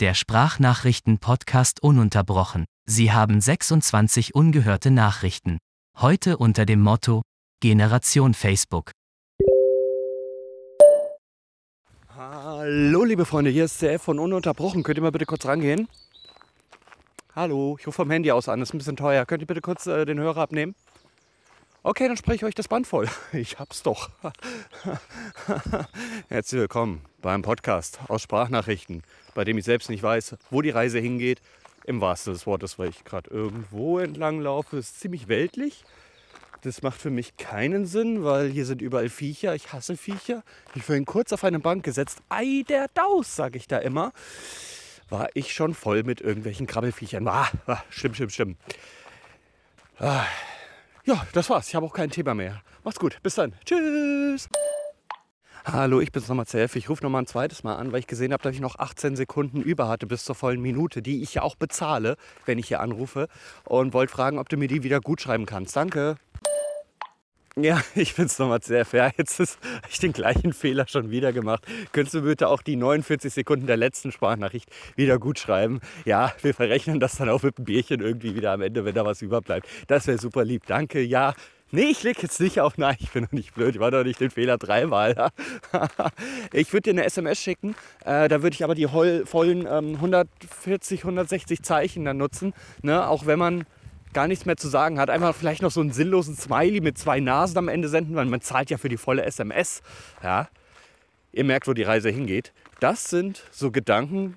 Der Sprachnachrichten-Podcast ununterbrochen. Sie haben 26 ungehörte Nachrichten. Heute unter dem Motto Generation Facebook. Hallo liebe Freunde, hier ist CF von Ununterbrochen. Könnt ihr mal bitte kurz rangehen? Hallo, ich rufe vom Handy aus an, das ist ein bisschen teuer. Könnt ihr bitte kurz äh, den Hörer abnehmen? Okay, dann spreche ich euch das Band voll. Ich hab's doch. Herzlich willkommen beim Podcast aus Sprachnachrichten, bei dem ich selbst nicht weiß, wo die Reise hingeht. Im wahrsten des Wortes, weil ich gerade irgendwo entlang laufe. Ist ziemlich weltlich. Das macht für mich keinen Sinn, weil hier sind überall Viecher. Ich hasse Viecher. Ich vorhin kurz auf eine Bank gesetzt. Ei, der Daus, sage ich da immer. War ich schon voll mit irgendwelchen Krabbelfiechern. Ah, ah, schlimm, schlimm, schlimm. Ah. Ja, das war's. Ich habe auch kein Thema mehr. Macht's gut. Bis dann. Tschüss. Hallo, ich bin's nochmal CF. Ich rufe nochmal ein zweites Mal an, weil ich gesehen habe, dass ich noch 18 Sekunden über hatte bis zur vollen Minute, die ich ja auch bezahle, wenn ich hier anrufe. Und wollte fragen, ob du mir die wieder gut schreiben kannst. Danke. Ja, ich finde es nochmal sehr fair. Jetzt habe ich den gleichen Fehler schon wieder gemacht. Könntest du bitte auch die 49 Sekunden der letzten Sprachnachricht wieder gut schreiben? Ja, wir verrechnen das dann auch mit einem Bierchen irgendwie wieder am Ende, wenn da was überbleibt. Das wäre super lieb. Danke. Ja, Nee, ich leg jetzt nicht auf Nein, ich bin noch nicht blöd, ich war doch nicht den Fehler dreimal. ich würde dir eine SMS schicken, äh, da würde ich aber die vollen ähm, 140, 160 Zeichen dann nutzen. Ne? Auch wenn man gar nichts mehr zu sagen hat. Einfach vielleicht noch so einen sinnlosen Smiley mit zwei Nasen am Ende senden, weil man zahlt ja für die volle SMS. Ja, ihr merkt, wo die Reise hingeht. Das sind so Gedanken,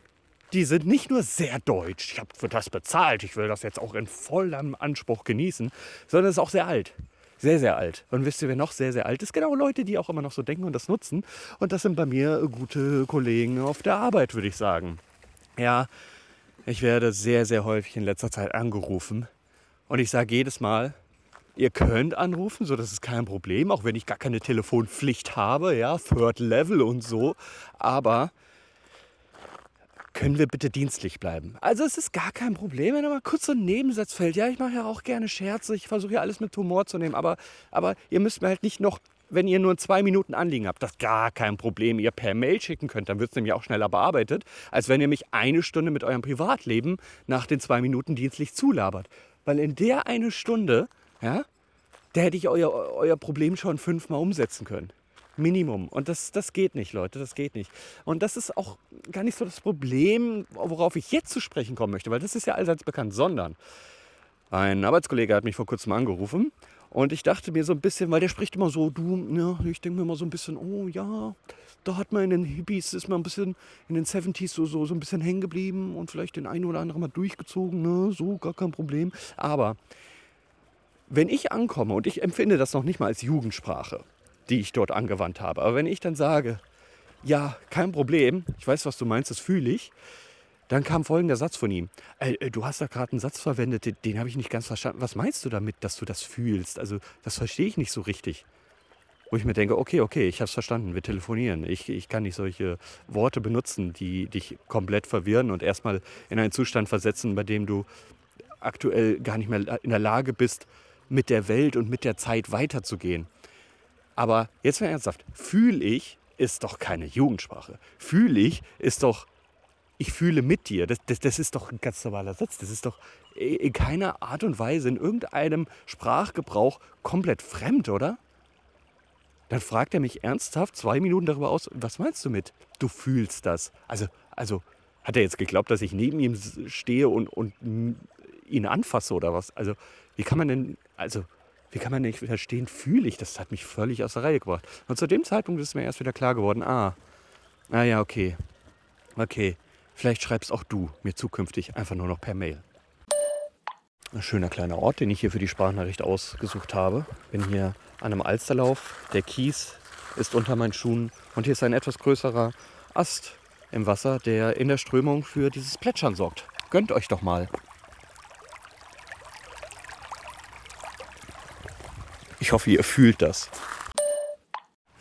die sind nicht nur sehr deutsch. Ich habe für das bezahlt. Ich will das jetzt auch in vollem Anspruch genießen, sondern es ist auch sehr alt. Sehr, sehr alt. Und wisst ihr, wer noch sehr, sehr alt ist? Genau Leute, die auch immer noch so denken und das nutzen. Und das sind bei mir gute Kollegen auf der Arbeit, würde ich sagen. Ja, ich werde sehr, sehr häufig in letzter Zeit angerufen und ich sage jedes Mal, ihr könnt anrufen, so das ist kein Problem, auch wenn ich gar keine Telefonpflicht habe, ja, Third Level und so. Aber können wir bitte dienstlich bleiben? Also es ist gar kein Problem, wenn da mal kurz so ein Nebensatz fällt. Ja, ich mache ja auch gerne Scherze, ich versuche ja alles mit Humor zu nehmen, aber, aber ihr müsst mir halt nicht noch wenn ihr nur zwei Minuten Anliegen habt, das gar kein Problem, ihr per Mail schicken könnt, dann wird es nämlich auch schneller bearbeitet, als wenn ihr mich eine Stunde mit eurem Privatleben nach den zwei Minuten dienstlich zulabert. Weil in der eine Stunde, ja, da hätte ich euer, euer Problem schon fünfmal umsetzen können. Minimum. Und das, das geht nicht, Leute, das geht nicht. Und das ist auch gar nicht so das Problem, worauf ich jetzt zu sprechen kommen möchte, weil das ist ja allseits bekannt, sondern ein Arbeitskollege hat mich vor kurzem angerufen und ich dachte mir so ein bisschen, weil der spricht immer so, du, ja, ich denke mir immer so ein bisschen, oh ja, da hat man in den Hippies, ist man ein bisschen in den 70s so, so, so ein bisschen hängen geblieben und vielleicht den einen oder anderen mal durchgezogen, ne, so, gar kein Problem. Aber wenn ich ankomme und ich empfinde das noch nicht mal als Jugendsprache, die ich dort angewandt habe, aber wenn ich dann sage, ja, kein Problem, ich weiß, was du meinst, das fühle ich, dann kam folgender Satz von ihm. Äh, äh du hast da gerade einen Satz verwendet, den, den habe ich nicht ganz verstanden. Was meinst du damit, dass du das fühlst? Also, das verstehe ich nicht so richtig. Wo ich mir denke, okay, okay, ich habe es verstanden, wir telefonieren. Ich, ich kann nicht solche Worte benutzen, die dich komplett verwirren und erstmal in einen Zustand versetzen, bei dem du aktuell gar nicht mehr in der Lage bist, mit der Welt und mit der Zeit weiterzugehen. Aber jetzt mal ernsthaft, fühle ich ist doch keine Jugendsprache. Fühle ich ist doch ich fühle mit dir. Das, das, das ist doch ein ganz normaler Satz. Das ist doch in keiner Art und Weise in irgendeinem Sprachgebrauch komplett fremd, oder? Dann fragt er mich ernsthaft zwei Minuten darüber aus, was meinst du mit, du fühlst das? Also, also hat er jetzt geglaubt, dass ich neben ihm stehe und, und ihn anfasse oder was? Also, wie kann man denn, also, wie kann man nicht verstehen, fühle ich? Das hat mich völlig aus der Reihe gebracht. Und zu dem Zeitpunkt ist mir erst wieder klar geworden, ah, ah okay, okay. Vielleicht schreibst auch du mir zukünftig einfach nur noch per Mail. Ein schöner kleiner Ort, den ich hier für die Sprachnachricht ausgesucht habe. Bin hier an einem Alsterlauf. Der Kies ist unter meinen Schuhen und hier ist ein etwas größerer Ast im Wasser, der in der Strömung für dieses Plätschern sorgt. Gönnt euch doch mal. Ich hoffe, ihr fühlt das.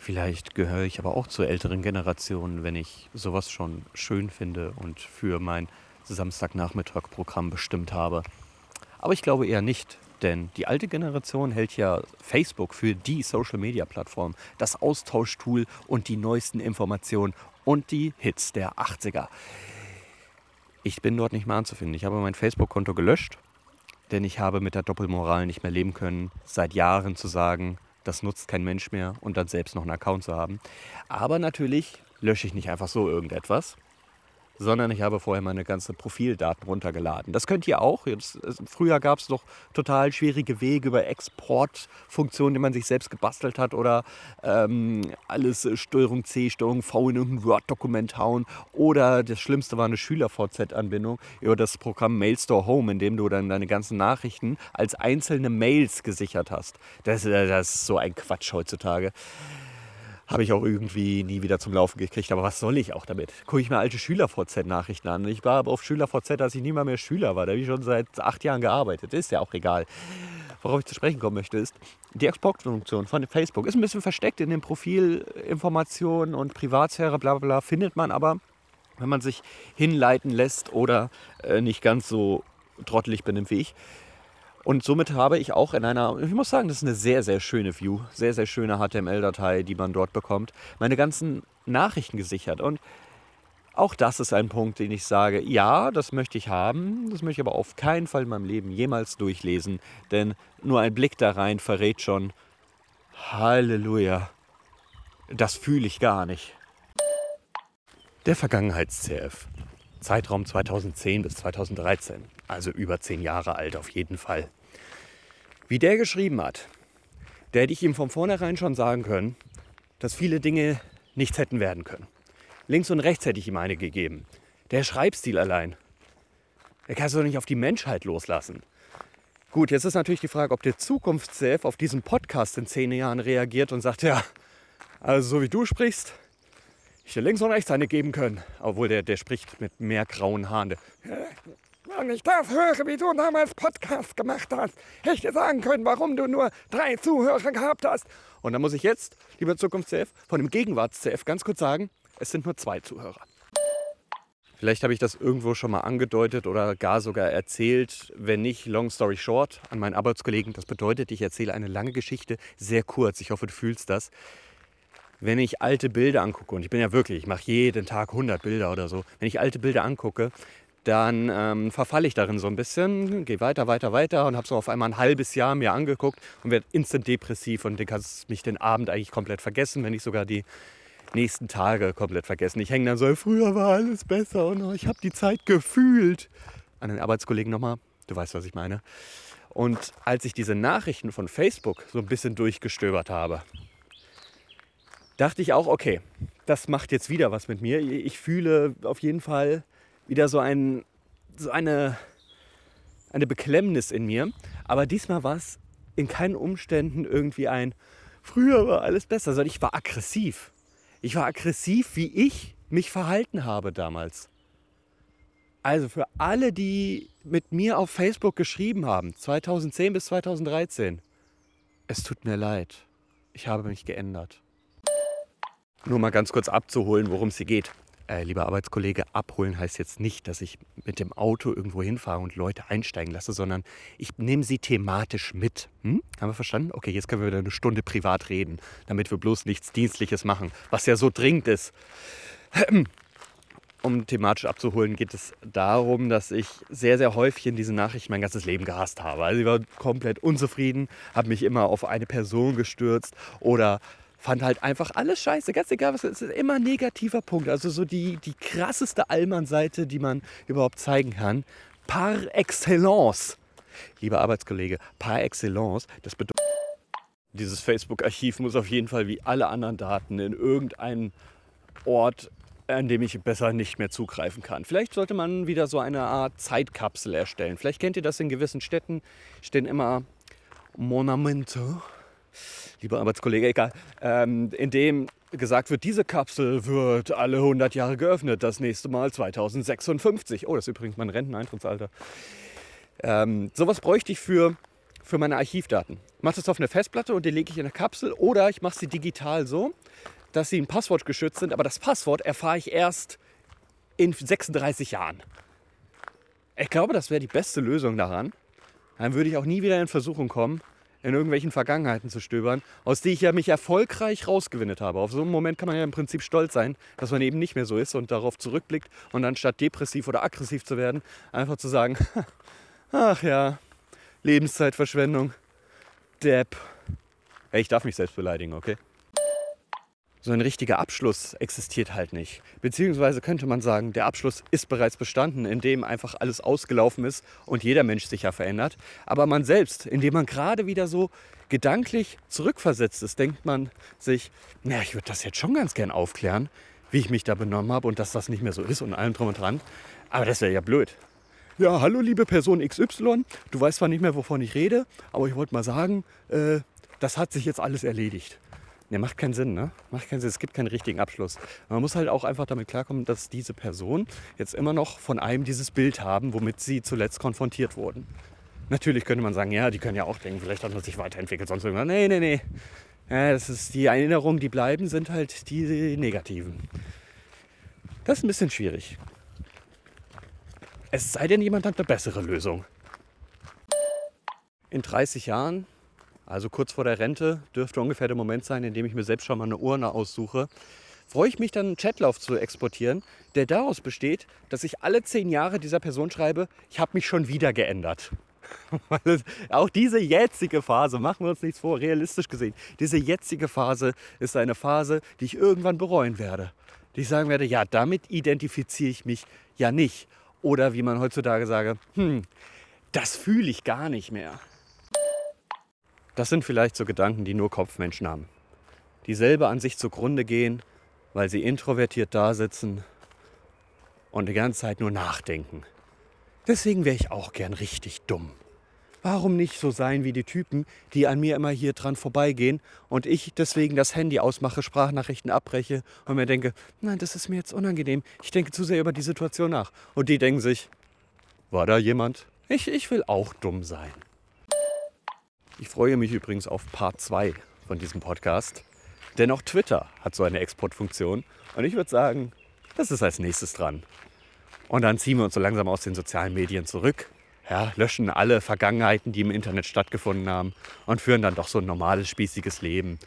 Vielleicht gehöre ich aber auch zur älteren Generation, wenn ich sowas schon schön finde und für mein Samstagnachmittag-Programm bestimmt habe. Aber ich glaube eher nicht, denn die alte Generation hält ja Facebook für die Social-Media-Plattform, das Austauschtool und die neuesten Informationen und die Hits der 80er. Ich bin dort nicht mehr anzufinden. Ich habe mein Facebook-Konto gelöscht, denn ich habe mit der Doppelmoral nicht mehr leben können, seit Jahren zu sagen, das nutzt kein Mensch mehr und dann selbst noch einen Account zu haben. Aber natürlich lösche ich nicht einfach so irgendetwas, sondern ich habe vorher meine ganzen Profildaten runtergeladen. Das könnt ihr auch. Jetzt, früher gab es noch total schwierige Wege über Exportfunktionen, die man sich selbst gebastelt hat oder ähm, alles äh, Steuerung C, Steuerung V in irgendein Word-Dokument hauen. Oder das Schlimmste war eine Schüler-VZ-Anbindung über das Programm Mailstore Home, in dem du dann deine ganzen Nachrichten als einzelne Mails gesichert hast. Das, äh, das ist so ein Quatsch heutzutage habe ich auch irgendwie nie wieder zum Laufen gekriegt. Aber was soll ich auch damit? Gucke ich mir alte Schüler-VZ-Nachrichten an. Ich war aber auf Schüler-VZ, als ich nie mal mehr Schüler war. Da habe ich schon seit acht Jahren gearbeitet. Ist ja auch egal. Worauf ich zu sprechen kommen möchte, ist, die Export-Funktion von Facebook ist ein bisschen versteckt in den Profilinformationen und Privatsphäre, bla bla bla, findet man aber, wenn man sich hinleiten lässt oder äh, nicht ganz so trottelig benimmt wie ich, und somit habe ich auch in einer, ich muss sagen, das ist eine sehr, sehr schöne View, sehr, sehr schöne HTML-Datei, die man dort bekommt, meine ganzen Nachrichten gesichert. Und auch das ist ein Punkt, den ich sage, ja, das möchte ich haben, das möchte ich aber auf keinen Fall in meinem Leben jemals durchlesen, denn nur ein Blick da rein verrät schon, Halleluja, das fühle ich gar nicht. Der Vergangenheits-CF. Zeitraum 2010 bis 2013, also über zehn Jahre alt auf jeden Fall. Wie der geschrieben hat, der hätte ich ihm von vornherein schon sagen können, dass viele Dinge nichts hätten werden können. Links und rechts hätte ich ihm eine gegeben. Der Schreibstil allein. Er kann es doch nicht auf die Menschheit loslassen. Gut, jetzt ist natürlich die Frage, ob der Zukunftsself auf diesen Podcast in zehn Jahren reagiert und sagt, ja, also so wie du sprichst, ich hätte links und rechts eine geben können. Obwohl der, der spricht mit mehr grauen Haaren. Wenn ich das höre, wie du damals Podcast gemacht hast, hätte ich dir sagen können, warum du nur drei Zuhörer gehabt hast. Und da muss ich jetzt, lieber Zukunfts-CF, von dem Gegenwarts-CF ganz kurz sagen, es sind nur zwei Zuhörer. Vielleicht habe ich das irgendwo schon mal angedeutet oder gar sogar erzählt. Wenn nicht, long story short, an meinen Arbeitskollegen. Das bedeutet, ich erzähle eine lange Geschichte sehr kurz. Ich hoffe, du fühlst das wenn ich alte Bilder angucke, und ich bin ja wirklich, ich mache jeden Tag 100 Bilder oder so, wenn ich alte Bilder angucke, dann ähm, verfalle ich darin so ein bisschen, gehe weiter, weiter, weiter und habe so auf einmal ein halbes Jahr mir angeguckt und werde instant depressiv und kannst mich den Abend eigentlich komplett vergessen, wenn nicht sogar die nächsten Tage komplett vergessen. Ich hänge dann so, früher war alles besser und ich habe die Zeit gefühlt. An den Arbeitskollegen nochmal, du weißt, was ich meine. Und als ich diese Nachrichten von Facebook so ein bisschen durchgestöbert habe, dachte ich auch, okay, das macht jetzt wieder was mit mir. Ich fühle auf jeden Fall wieder so, ein, so eine, eine Beklemmnis in mir. Aber diesmal war es in keinen Umständen irgendwie ein, früher war alles besser, sondern ich war aggressiv. Ich war aggressiv, wie ich mich verhalten habe damals. Also für alle, die mit mir auf Facebook geschrieben haben, 2010 bis 2013, es tut mir leid. Ich habe mich geändert. Nur mal ganz kurz abzuholen, worum es hier geht. Äh, lieber Arbeitskollege, abholen heißt jetzt nicht, dass ich mit dem Auto irgendwo hinfahre und Leute einsteigen lasse, sondern ich nehme sie thematisch mit. Hm? Haben wir verstanden? Okay, jetzt können wir wieder eine Stunde privat reden, damit wir bloß nichts Dienstliches machen, was ja so dringend ist. Um thematisch abzuholen, geht es darum, dass ich sehr, sehr häufig in diesen Nachrichten mein ganzes Leben gehasst habe. Also ich war komplett unzufrieden, habe mich immer auf eine Person gestürzt oder fand halt einfach alles scheiße. Ganz egal, was es ist, immer ein negativer Punkt. Also so die, die krasseste Allmann-Seite, die man überhaupt zeigen kann. Par excellence. Lieber Arbeitskollege, par excellence, das bedeutet, dieses Facebook-Archiv muss auf jeden Fall wie alle anderen Daten in irgendeinen Ort, an dem ich besser nicht mehr zugreifen kann. Vielleicht sollte man wieder so eine Art Zeitkapsel erstellen. Vielleicht kennt ihr das in gewissen Städten, stehen immer Monumente lieber Arbeitskollege, egal, ähm, in dem gesagt wird, diese Kapsel wird alle 100 Jahre geöffnet, das nächste Mal 2056. Oh, das ist übrigens mein Renteneintrittsalter. Ähm, sowas bräuchte ich für, für meine Archivdaten. Ich mache das auf eine Festplatte und die lege ich in eine Kapsel oder ich mache sie digital so, dass sie ein Passwort geschützt sind, aber das Passwort erfahre ich erst in 36 Jahren. Ich glaube, das wäre die beste Lösung daran. Dann würde ich auch nie wieder in Versuchung kommen, in irgendwelchen Vergangenheiten zu stöbern, aus die ich ja mich erfolgreich rausgewinnet habe. Auf so einen Moment kann man ja im Prinzip stolz sein, dass man eben nicht mehr so ist und darauf zurückblickt und anstatt depressiv oder aggressiv zu werden, einfach zu sagen, ach ja, Lebenszeitverschwendung, Depp. Ey, ich darf mich selbst beleidigen, okay? So ein richtiger Abschluss existiert halt nicht. Beziehungsweise könnte man sagen, der Abschluss ist bereits bestanden, indem einfach alles ausgelaufen ist und jeder Mensch sich ja verändert. Aber man selbst, indem man gerade wieder so gedanklich zurückversetzt ist, denkt man sich, na, ich würde das jetzt schon ganz gern aufklären, wie ich mich da benommen habe und dass das nicht mehr so ist und allem drum und dran. Aber das wäre ja blöd. Ja, hallo liebe Person XY, du weißt zwar nicht mehr, wovon ich rede, aber ich wollte mal sagen, äh, das hat sich jetzt alles erledigt. Ne, macht keinen Sinn, ne? Macht keinen Sinn. Es gibt keinen richtigen Abschluss. Man muss halt auch einfach damit klarkommen, dass diese Person jetzt immer noch von einem dieses Bild haben, womit sie zuletzt konfrontiert wurden. Natürlich könnte man sagen, ja, die können ja auch denken, vielleicht hat man sich weiterentwickelt, sonst irgendwas. Nee, nee, nee. Ja, das ist die Erinnerungen, die bleiben, sind halt die negativen. Das ist ein bisschen schwierig. Es sei denn, jemand hat eine bessere Lösung. In 30 Jahren also kurz vor der Rente dürfte ungefähr der Moment sein, in dem ich mir selbst schon mal eine Urne aussuche. Freue ich mich dann, einen Chatlauf zu exportieren, der daraus besteht, dass ich alle zehn Jahre dieser Person schreibe, ich habe mich schon wieder geändert. auch diese jetzige Phase, machen wir uns nichts vor, realistisch gesehen, diese jetzige Phase ist eine Phase, die ich irgendwann bereuen werde. Die ich sagen werde, ja, damit identifiziere ich mich ja nicht. Oder wie man heutzutage sage, hm, das fühle ich gar nicht mehr. Das sind vielleicht so Gedanken, die nur Kopfmenschen haben. Die selber an sich zugrunde gehen, weil sie introvertiert da sitzen und die ganze Zeit nur nachdenken. Deswegen wäre ich auch gern richtig dumm. Warum nicht so sein wie die Typen, die an mir immer hier dran vorbeigehen und ich deswegen das Handy ausmache, Sprachnachrichten abbreche und mir denke, nein, das ist mir jetzt unangenehm. Ich denke zu sehr über die Situation nach. Und die denken sich, war da jemand? Ich, ich will auch dumm sein. Ich freue mich übrigens auf Part 2 von diesem Podcast. Denn auch Twitter hat so eine Exportfunktion. Und ich würde sagen, das ist als nächstes dran. Und dann ziehen wir uns so langsam aus den sozialen Medien zurück, ja, löschen alle Vergangenheiten, die im Internet stattgefunden haben und führen dann doch so ein normales, spießiges Leben.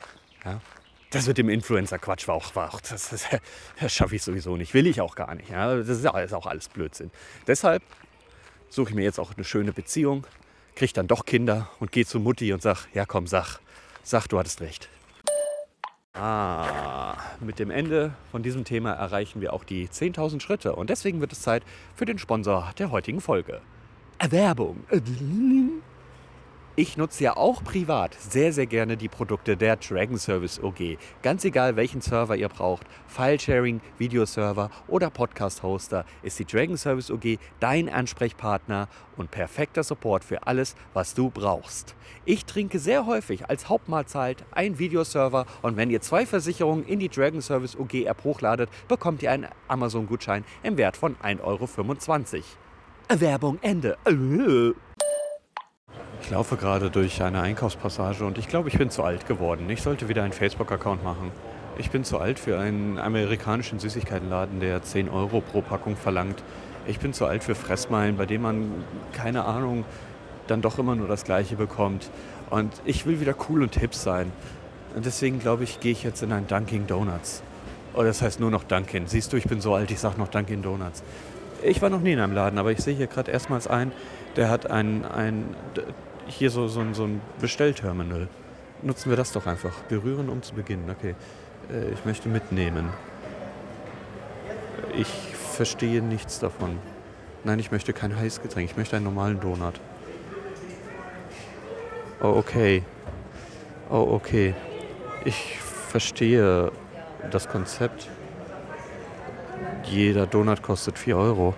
Ja. Das mit dem Influencer-Quatsch war auch, war auch das, das, das schaffe ich sowieso nicht, will ich auch gar nicht. Ja. Das ist auch alles Blödsinn. Deshalb suche ich mir jetzt auch eine schöne Beziehung, kriege dann doch Kinder und gehe zu Mutti und sag, ja komm, sag, sag, du hattest recht. Ah, mit dem Ende von diesem Thema erreichen wir auch die 10.000 Schritte und deswegen wird es Zeit für den Sponsor der heutigen Folge. Erwerbung. Ich nutze ja auch privat sehr, sehr gerne die Produkte der Dragon Service OG. Ganz egal, welchen Server ihr braucht, File-Sharing, Videoserver oder Podcast-Hoster, ist die Dragon Service OG dein Ansprechpartner und perfekter Support für alles, was du brauchst. Ich trinke sehr häufig als Hauptmahlzeit einen Videoserver und wenn ihr zwei Versicherungen in die Dragon Service OG App hochladet, bekommt ihr einen Amazon-Gutschein im Wert von 1,25 Euro. Werbung Ende. Ich laufe gerade durch eine Einkaufspassage und ich glaube, ich bin zu alt geworden. Ich sollte wieder einen Facebook-Account machen. Ich bin zu alt für einen amerikanischen Süßigkeitenladen, der 10 Euro pro Packung verlangt. Ich bin zu alt für Fressmeilen, bei denen man, keine Ahnung, dann doch immer nur das Gleiche bekommt. Und ich will wieder cool und hip sein. Und deswegen glaube ich, gehe ich jetzt in ein Dunkin' Donuts. Oh, das heißt nur noch Dunkin'. Siehst du, ich bin so alt, ich sage noch Dunkin' Donuts. Ich war noch nie in einem Laden, aber ich sehe hier gerade erstmals einen, der hat ein, ein hier so, so, so ein Bestellterminal. Nutzen wir das doch einfach. Berühren, um zu beginnen. Okay. Äh, ich möchte mitnehmen. Ich verstehe nichts davon. Nein, ich möchte kein Heißgetränk. Ich möchte einen normalen Donut. Oh, okay. Oh, okay. Ich verstehe das Konzept. Jeder Donut kostet 4 Euro.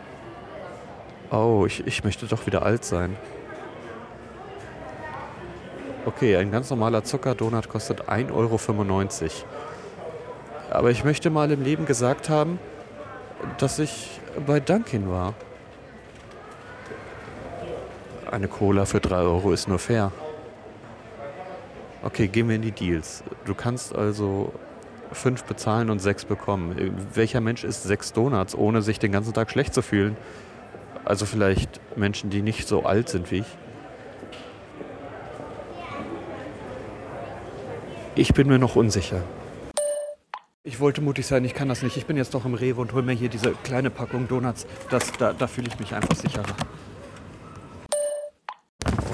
Oh, ich, ich möchte doch wieder alt sein. Okay, ein ganz normaler Zuckerdonut kostet 1,95 Euro. Aber ich möchte mal im Leben gesagt haben, dass ich bei Dunkin war. Eine Cola für 3 Euro ist nur fair. Okay, gehen wir in die Deals. Du kannst also 5 bezahlen und 6 bekommen. Welcher Mensch isst 6 Donuts, ohne sich den ganzen Tag schlecht zu fühlen? Also vielleicht Menschen, die nicht so alt sind wie ich. Ich bin mir noch unsicher. Ich wollte mutig sein, ich kann das nicht. Ich bin jetzt doch im Rewe und hol mir hier diese kleine Packung Donuts. Das, da, da fühle ich mich einfach sicherer.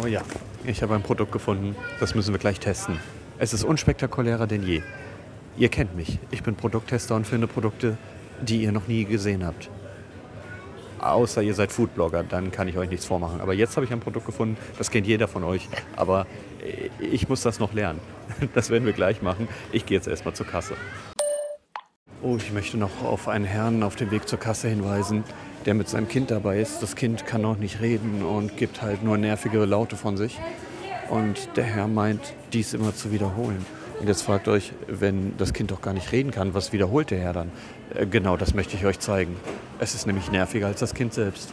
Oh ja, ich habe ein Produkt gefunden. Das müssen wir gleich testen. Es ist unspektakulärer denn je. Ihr kennt mich. Ich bin Produkttester und finde Produkte, die ihr noch nie gesehen habt. Außer ihr seid Foodblogger, dann kann ich euch nichts vormachen. Aber jetzt habe ich ein Produkt gefunden, das kennt jeder von euch. Aber ich muss das noch lernen. Das werden wir gleich machen. Ich gehe jetzt erstmal zur Kasse. Oh, ich möchte noch auf einen Herrn auf dem Weg zur Kasse hinweisen, der mit seinem Kind dabei ist. Das Kind kann noch nicht reden und gibt halt nur nervige Laute von sich. Und der Herr meint, dies immer zu wiederholen. Und jetzt fragt euch, wenn das Kind doch gar nicht reden kann, was wiederholt der Herr dann? Äh, genau, das möchte ich euch zeigen. Es ist nämlich nerviger als das Kind selbst.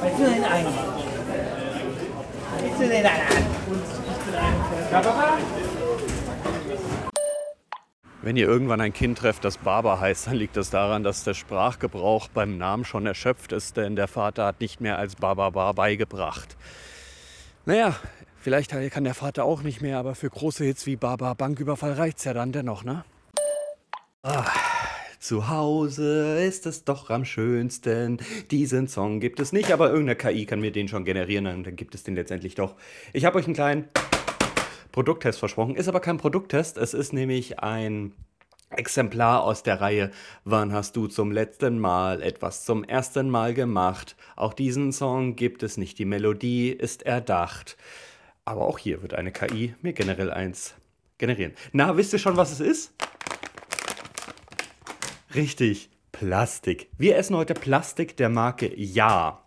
Willst du den einen? Willst du den einen? Wenn ihr irgendwann ein Kind trefft, das Baba heißt, dann liegt das daran, dass der Sprachgebrauch beim Namen schon erschöpft ist, denn der Vater hat nicht mehr als Baba beigebracht. Naja, vielleicht kann der Vater auch nicht mehr, aber für große Hits wie Baba Banküberfall reicht's ja dann dennoch, ne? Ah, zu Hause ist es doch am schönsten. Diesen Song gibt es nicht, aber irgendeine KI kann mir den schon generieren, und dann gibt es den letztendlich doch. Ich habe euch einen kleinen Produkttest versprochen. Ist aber kein Produkttest, es ist nämlich ein Exemplar aus der Reihe Wann hast du zum letzten Mal etwas zum ersten Mal gemacht? Auch diesen Song gibt es nicht, die Melodie ist erdacht. Aber auch hier wird eine KI mir generell eins generieren. Na, wisst ihr schon, was es ist? Richtig, Plastik. Wir essen heute Plastik der Marke Ja.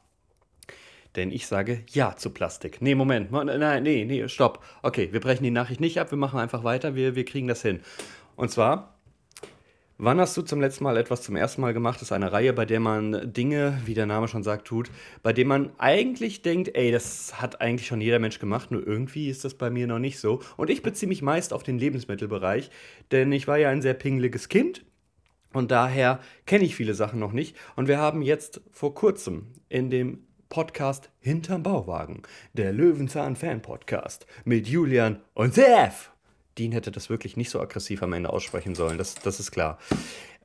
Denn ich sage Ja zu Plastik. Nee, Moment. Nein, nee, nee, stopp. Okay, wir brechen die Nachricht nicht ab, wir machen einfach weiter, wir, wir kriegen das hin. Und zwar, wann hast du zum letzten Mal etwas zum ersten Mal gemacht? Das ist eine Reihe, bei der man Dinge, wie der Name schon sagt, tut, bei dem man eigentlich denkt, ey, das hat eigentlich schon jeder Mensch gemacht, nur irgendwie ist das bei mir noch nicht so. Und ich beziehe mich meist auf den Lebensmittelbereich, denn ich war ja ein sehr pingeliges Kind. Und daher kenne ich viele Sachen noch nicht. Und wir haben jetzt vor kurzem in dem Podcast Hinterm Bauwagen, der Löwenzahn-Fan-Podcast mit Julian und Sef. Dean hätte das wirklich nicht so aggressiv am Ende aussprechen sollen, das, das ist klar.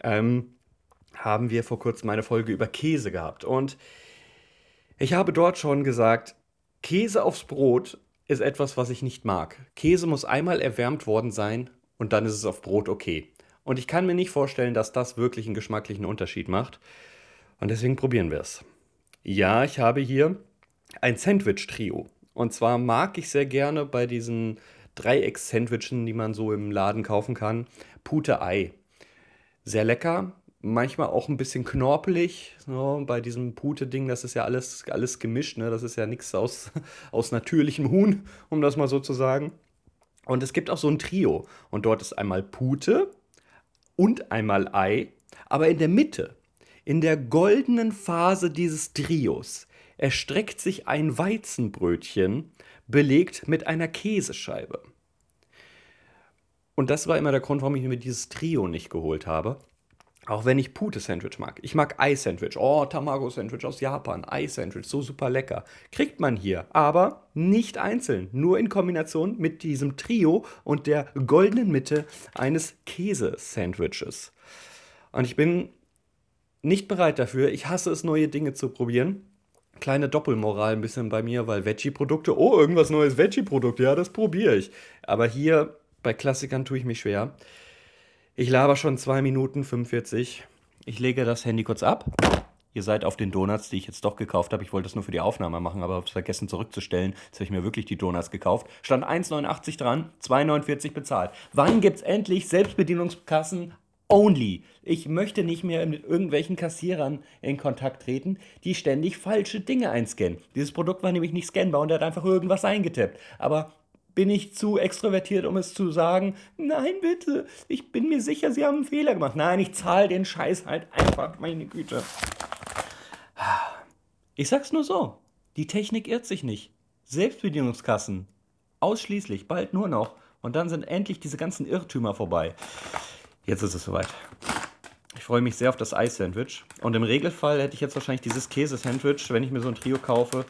Ähm, haben wir vor kurzem eine Folge über Käse gehabt. Und ich habe dort schon gesagt, Käse aufs Brot ist etwas, was ich nicht mag. Käse muss einmal erwärmt worden sein und dann ist es auf Brot okay. Und ich kann mir nicht vorstellen, dass das wirklich einen geschmacklichen Unterschied macht. Und deswegen probieren wir es. Ja, ich habe hier ein Sandwich-Trio. Und zwar mag ich sehr gerne bei diesen Dreiecks-Sandwichen, die man so im Laden kaufen kann, Pute Ei. Sehr lecker, manchmal auch ein bisschen knorpelig. So, bei diesem Pute-Ding, das ist ja alles, alles gemischt, ne? das ist ja nichts aus, aus natürlichem Huhn, um das mal so zu sagen. Und es gibt auch so ein Trio. Und dort ist einmal Pute und einmal Ei, aber in der Mitte in der goldenen Phase dieses Trios erstreckt sich ein Weizenbrötchen, belegt mit einer Käsescheibe. Und das war immer der Grund, warum ich mir dieses Trio nicht geholt habe. Auch wenn ich Pute-Sandwich mag. Ich mag Ei-Sandwich. Oh, Tamago-Sandwich aus Japan. Ei-Sandwich, so super lecker. Kriegt man hier, aber nicht einzeln. Nur in Kombination mit diesem Trio und der goldenen Mitte eines Käse-Sandwiches. Und ich bin nicht bereit dafür. Ich hasse es, neue Dinge zu probieren. kleine Doppelmoral ein bisschen bei mir, weil Veggie-Produkte, oh, irgendwas neues Veggie-Produkt, ja, das probiere ich. Aber hier bei Klassikern tue ich mich schwer. Ich laber schon 2 Minuten 45. Ich lege das Handy kurz ab. Ihr seid auf den Donuts, die ich jetzt doch gekauft habe. Ich wollte das nur für die Aufnahme machen, aber habe es vergessen zurückzustellen. Jetzt habe ich mir wirklich die Donuts gekauft. Stand 1,89 dran, 2,49 bezahlt. Wann gibt es endlich Selbstbedienungskassen only? Ich möchte nicht mehr mit irgendwelchen Kassierern in Kontakt treten, die ständig falsche Dinge einscannen. Dieses Produkt war nämlich nicht scannbar und er hat einfach irgendwas eingetippt. Aber bin ich zu extrovertiert, um es zu sagen, nein, bitte, ich bin mir sicher, Sie haben einen Fehler gemacht. Nein, ich zahle den Scheiß halt einfach, meine Güte. Ich sag's nur so, die Technik irrt sich nicht. Selbstbedienungskassen, ausschließlich, bald nur noch. Und dann sind endlich diese ganzen Irrtümer vorbei. Jetzt ist es soweit. Ich freue mich sehr auf das Eis-Sandwich. Und im Regelfall hätte ich jetzt wahrscheinlich dieses Käse-Sandwich, wenn ich mir so ein Trio kaufe,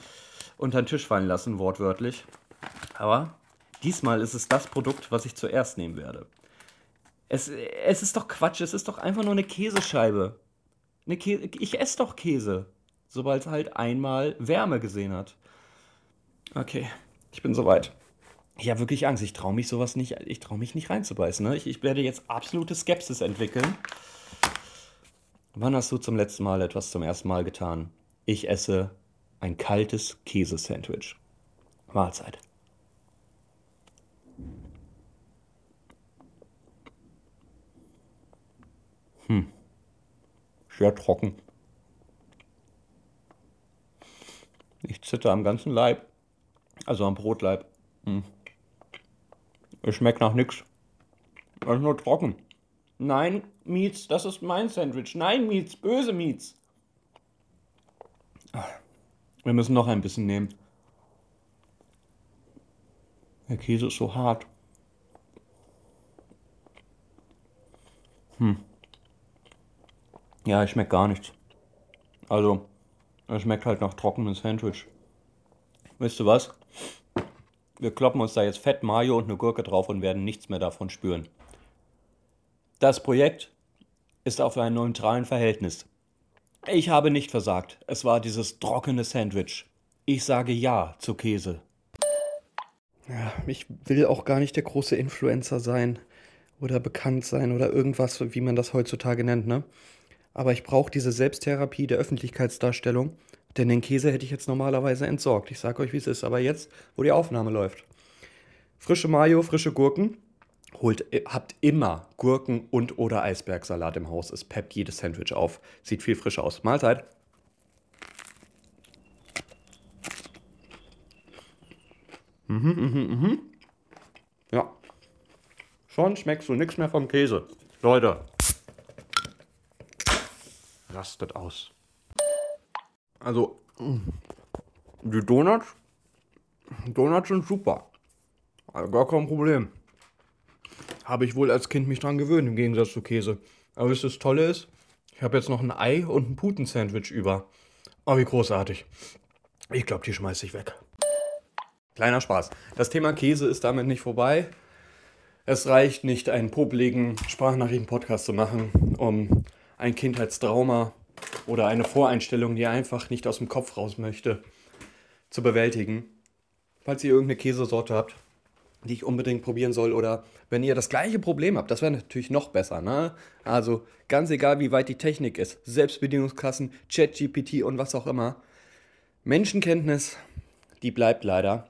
unter den Tisch fallen lassen, wortwörtlich. Aber diesmal ist es das Produkt, was ich zuerst nehmen werde. Es, es ist doch Quatsch, es ist doch einfach nur eine Käsescheibe. Eine Käse, ich esse doch Käse sobald es halt einmal Wärme gesehen hat. Okay, ich bin soweit. Ich habe wirklich Angst. Ich traue mich sowas nicht, ich traue mich nicht reinzubeißen. Ne? Ich, ich werde jetzt absolute Skepsis entwickeln. Wann hast du zum letzten Mal etwas zum ersten Mal getan? Ich esse ein kaltes Käsesandwich. Mahlzeit. Hm. Sehr trocken. Ich zitter am ganzen Leib. Also am Brotleib. Hm. Es schmeckt nach nichts. Es ist nur trocken. Nein, Mietz, das ist mein Sandwich. Nein, Mietz, böse Mietz. Wir müssen noch ein bisschen nehmen. Der Käse ist so hart. Hm. Ja, es schmeckt gar nichts. Also, es schmeckt halt nach trockenem Sandwich. Weißt du was? Wir kloppen uns da jetzt Fett, Mayo und eine Gurke drauf und werden nichts mehr davon spüren. Das Projekt ist auf einem neutralen Verhältnis. Ich habe nicht versagt. Es war dieses trockene Sandwich. Ich sage Ja zu Käse. Ja, ich will auch gar nicht der große Influencer sein oder bekannt sein oder irgendwas, wie man das heutzutage nennt, ne? aber ich brauche diese Selbsttherapie der Öffentlichkeitsdarstellung, denn den Käse hätte ich jetzt normalerweise entsorgt. Ich sage euch, wie es ist, aber jetzt, wo die Aufnahme läuft. Frische Mayo, frische Gurken. Holt, habt immer Gurken und oder Eisbergsalat im Haus. Es peppt jedes Sandwich auf. Sieht viel frischer aus. Mahlzeit. Mhm, mhm, mhm. Ja. Schon schmeckst du nichts mehr vom Käse. Leute, rastet aus. Also, die Donuts, Donuts sind super. Also gar kein Problem. Habe ich wohl als Kind mich dran gewöhnt, im Gegensatz zu Käse. Aber wisst ihr, das Tolle ist, ich habe jetzt noch ein Ei und ein Putensandwich über. Oh, wie großartig. Ich glaube, die schmeiße ich weg. Kleiner Spaß. Das Thema Käse ist damit nicht vorbei. Es reicht nicht, einen popeligen Sprachnachrichten-Podcast zu machen, um ein Kindheitstrauma oder eine Voreinstellung, die einfach nicht aus dem Kopf raus möchte, zu bewältigen. Falls ihr irgendeine Käsesorte habt, die ich unbedingt probieren soll oder wenn ihr das gleiche Problem habt, das wäre natürlich noch besser. Ne? Also ganz egal, wie weit die Technik ist, Selbstbedienungskassen, ChatGPT und was auch immer. Menschenkenntnis, die bleibt leider.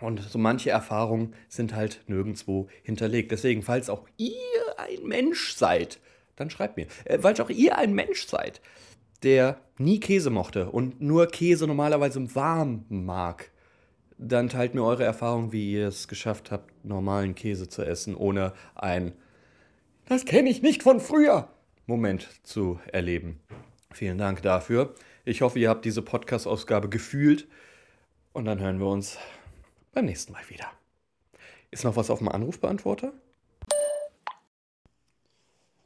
Und so manche Erfahrungen sind halt nirgendwo hinterlegt. Deswegen, falls auch ihr ein Mensch seid, dann schreibt mir. Äh, weil auch ihr ein Mensch seid, der nie Käse mochte und nur Käse normalerweise warm mag, dann teilt mir eure Erfahrung, wie ihr es geschafft habt, normalen Käse zu essen, ohne ein Das kenne ich nicht von früher Moment zu erleben. Vielen Dank dafür. Ich hoffe, ihr habt diese Podcast-Ausgabe gefühlt und dann hören wir uns beim nächsten Mal wieder. Ist noch was auf dem Anrufbeantworter?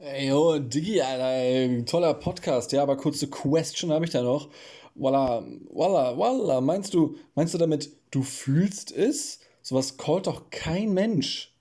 Ey, yo, Diggi, Alter, toller Podcast, ja, aber kurze Question habe ich da noch. Walla, walla, walla, meinst du, meinst du damit, du fühlst es? Sowas callt doch kein Mensch.